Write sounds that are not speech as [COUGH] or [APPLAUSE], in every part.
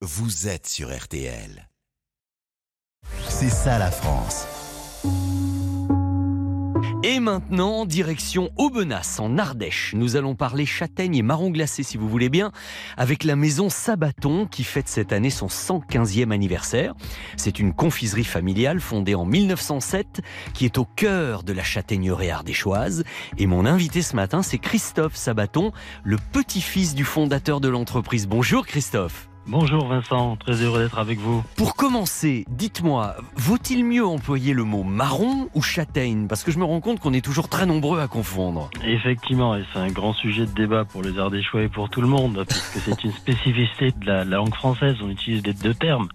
vous êtes sur RTL. C'est ça la France. Et maintenant, direction Aubenas, en Ardèche. Nous allons parler châtaigne et marron glacé, si vous voulez bien, avec la maison Sabaton, qui fête cette année son 115e anniversaire. C'est une confiserie familiale fondée en 1907, qui est au cœur de la châtaigneraie ardéchoise. Et mon invité ce matin, c'est Christophe Sabaton, le petit-fils du fondateur de l'entreprise. Bonjour Christophe. Bonjour Vincent, très heureux d'être avec vous. Pour commencer, dites-moi, vaut-il mieux employer le mot marron ou châtaigne? Parce que je me rends compte qu'on est toujours très nombreux à confondre. Effectivement, et c'est un grand sujet de débat pour les Ardéchois et pour tout le monde, puisque c'est une spécificité de la, langue française, on utilise les deux termes.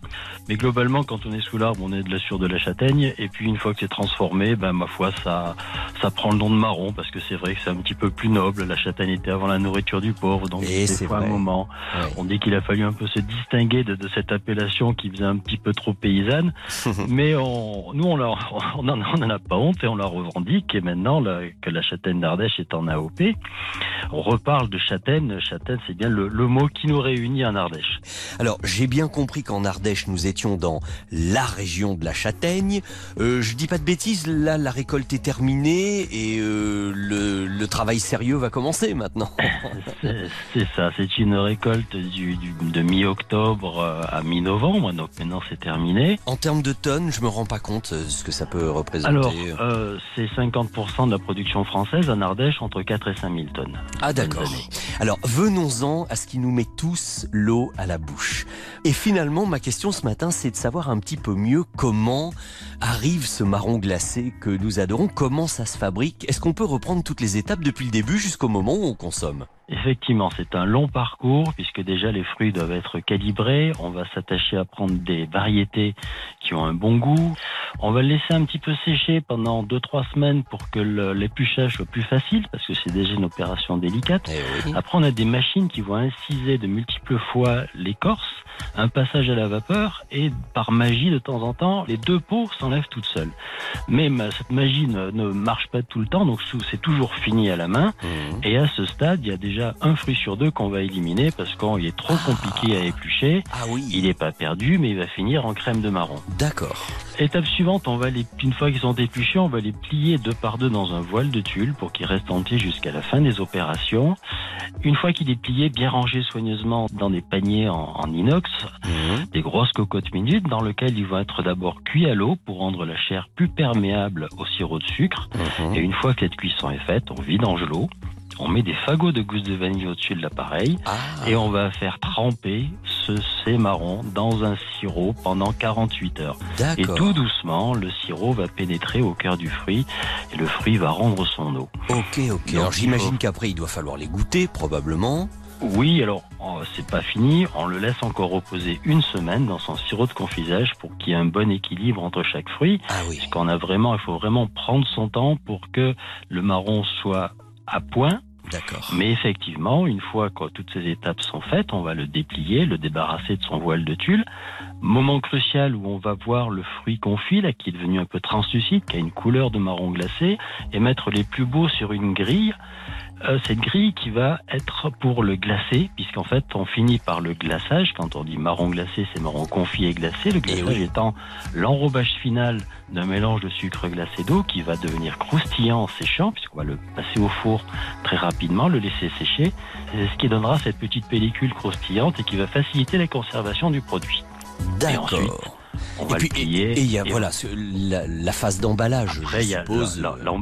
Mais globalement, quand on est sous l'arbre, on est de la sur de la châtaigne, et puis une fois que c'est transformé, ben ma foi, ça, ça prend le nom de marron, parce que c'est vrai que c'est un petit peu plus noble. La châtaigne était avant la nourriture du pauvre, donc c'est un moment. On dit qu'il a fallu un peu se distinguer de, cette appellation qui faisait un petit peu trop paysanne. [LAUGHS] Mais on, nous, on n'en on a pas honte et on la revendique. Et maintenant que la châtaigne d'Ardèche est en AOP, on reparle de châtaigne. Châtaigne, c'est bien le, mot qui nous réunit en Ardèche. Alors, j'ai bien compris qu'en Ardèche, nous étions dans la région de la châtaigne. Euh, je dis pas de bêtises, là, la récolte est terminée et euh, le, le, travail sérieux va commencer maintenant. [LAUGHS] c'est ça, c'est une récolte du, du de mi octobre euh, à mi-novembre, donc maintenant c'est terminé. En termes de tonnes, je me rends pas compte euh, ce que ça peut représenter. Alors, euh, c'est 50% de la production française en Ardèche, entre 4 et 5 000 tonnes. Ah d'accord. Alors venons-en à ce qui nous met tous l'eau à la bouche. Et finalement, ma question ce matin, c'est de savoir un petit peu mieux comment arrive ce marron glacé que nous adorons, comment ça se fabrique. Est-ce qu'on peut reprendre toutes les étapes depuis le début jusqu'au moment où on consomme? Effectivement, c'est un long parcours puisque déjà les fruits doivent être calibrés. On va s'attacher à prendre des variétés qui ont un bon goût. On va le laisser un petit peu sécher pendant 2-3 semaines pour que l'épluchage soit plus facile parce que c'est déjà une opération délicate. Eh Après, on a des machines qui vont inciser de multiples fois l'écorce, un passage à la vapeur et par magie de temps en temps, les deux peaux s'enlèvent toutes seules. Mais cette magie ne, marche pas tout le temps, donc c'est toujours fini à la main. Mmh. Et à ce stade, il y a déjà un fruit sur deux qu'on va éliminer parce qu'il est trop compliqué à éplucher. Ah oui. Il n'est pas perdu, mais il va finir en crème de marron. D'accord. Étape suivante, on va les, une fois qu'ils sont épluchés, on va les plier deux par deux dans un voile de tulle pour qu'ils restent entiers jusqu'à la fin des opérations. Une fois qu'il est plié, bien rangé soigneusement dans des paniers en, inox, mhm. des grosses cocottes minutes dans lesquelles ils vont être d'abord cuits à l'eau pour rendre la chair plus perméable au sirop de sucre. Mhm. Et une fois que cette cuisson est faite, on vidange l'eau on met des fagots de gousse de vanille au-dessus de l'appareil ah. et on va faire tremper ce ces marron dans un sirop pendant 48 heures. Et tout doucement, le sirop va pénétrer au cœur du fruit et le fruit va rendre son eau. Ok, ok. alors j'imagine qu'après il doit falloir les goûter probablement. Oui, alors oh, c'est pas fini. On le laisse encore reposer une semaine dans son sirop de confisage pour qu'il y ait un bon équilibre entre chaque fruit. Ah oui. Parce qu'on a vraiment, il faut vraiment prendre son temps pour que le marron soit à point. D'accord. Mais effectivement, une fois que toutes ces étapes sont faites, on va le déplier, le débarrasser de son voile de tulle. Moment crucial où on va voir le fruit confit, là, qui est devenu un peu translucide, qui a une couleur de marron glacé, et mettre les plus beaux sur une grille euh, cette grille qui va être pour le glacé, puisqu'en fait on finit par le glaçage. Quand on dit marron glacé, c'est marron confit et glacé. Le eh glaçage étant l'enrobage final d'un mélange de sucre glacé d'eau qui va devenir croustillant en séchant, puisqu'on va le passer au four très rapidement, le laisser sécher. C'est ce qui donnera cette petite pellicule croustillante et qui va faciliter la conservation du produit. D'accord. Et puis, Et il y a voilà la, phase d'emballage. Après, il y a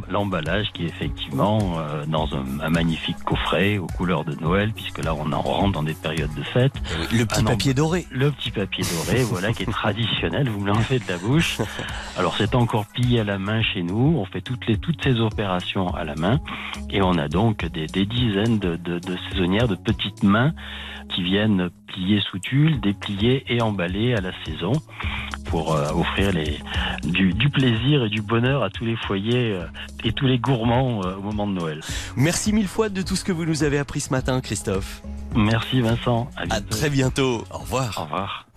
l'emballage qui est effectivement euh, dans un, magnifique coffret aux couleurs de Noël, puisque là on en rentre dans des périodes de fête. Eh le petit papier doré. Le petit papier doré, [LAUGHS] voilà, qui est traditionnel. Vous me l'enlevez de la bouche. Alors c'est encore plié à la main chez nous. On fait toutes les toutes ces opérations à la main, et on a donc des, dizaines de, de saisonnières, de petites mains qui viennent plier sous tulle, déplier et emballer à la saison pour euh, offrir les, du, plaisir et du bonheur à tous les foyers euh, et tous les gourmands euh, au moment de Noël. Merci mille fois de tout ce que vous nous avez appris ce matin, Christophe. Merci Vincent. À, à très bientôt. Au revoir. Au revoir.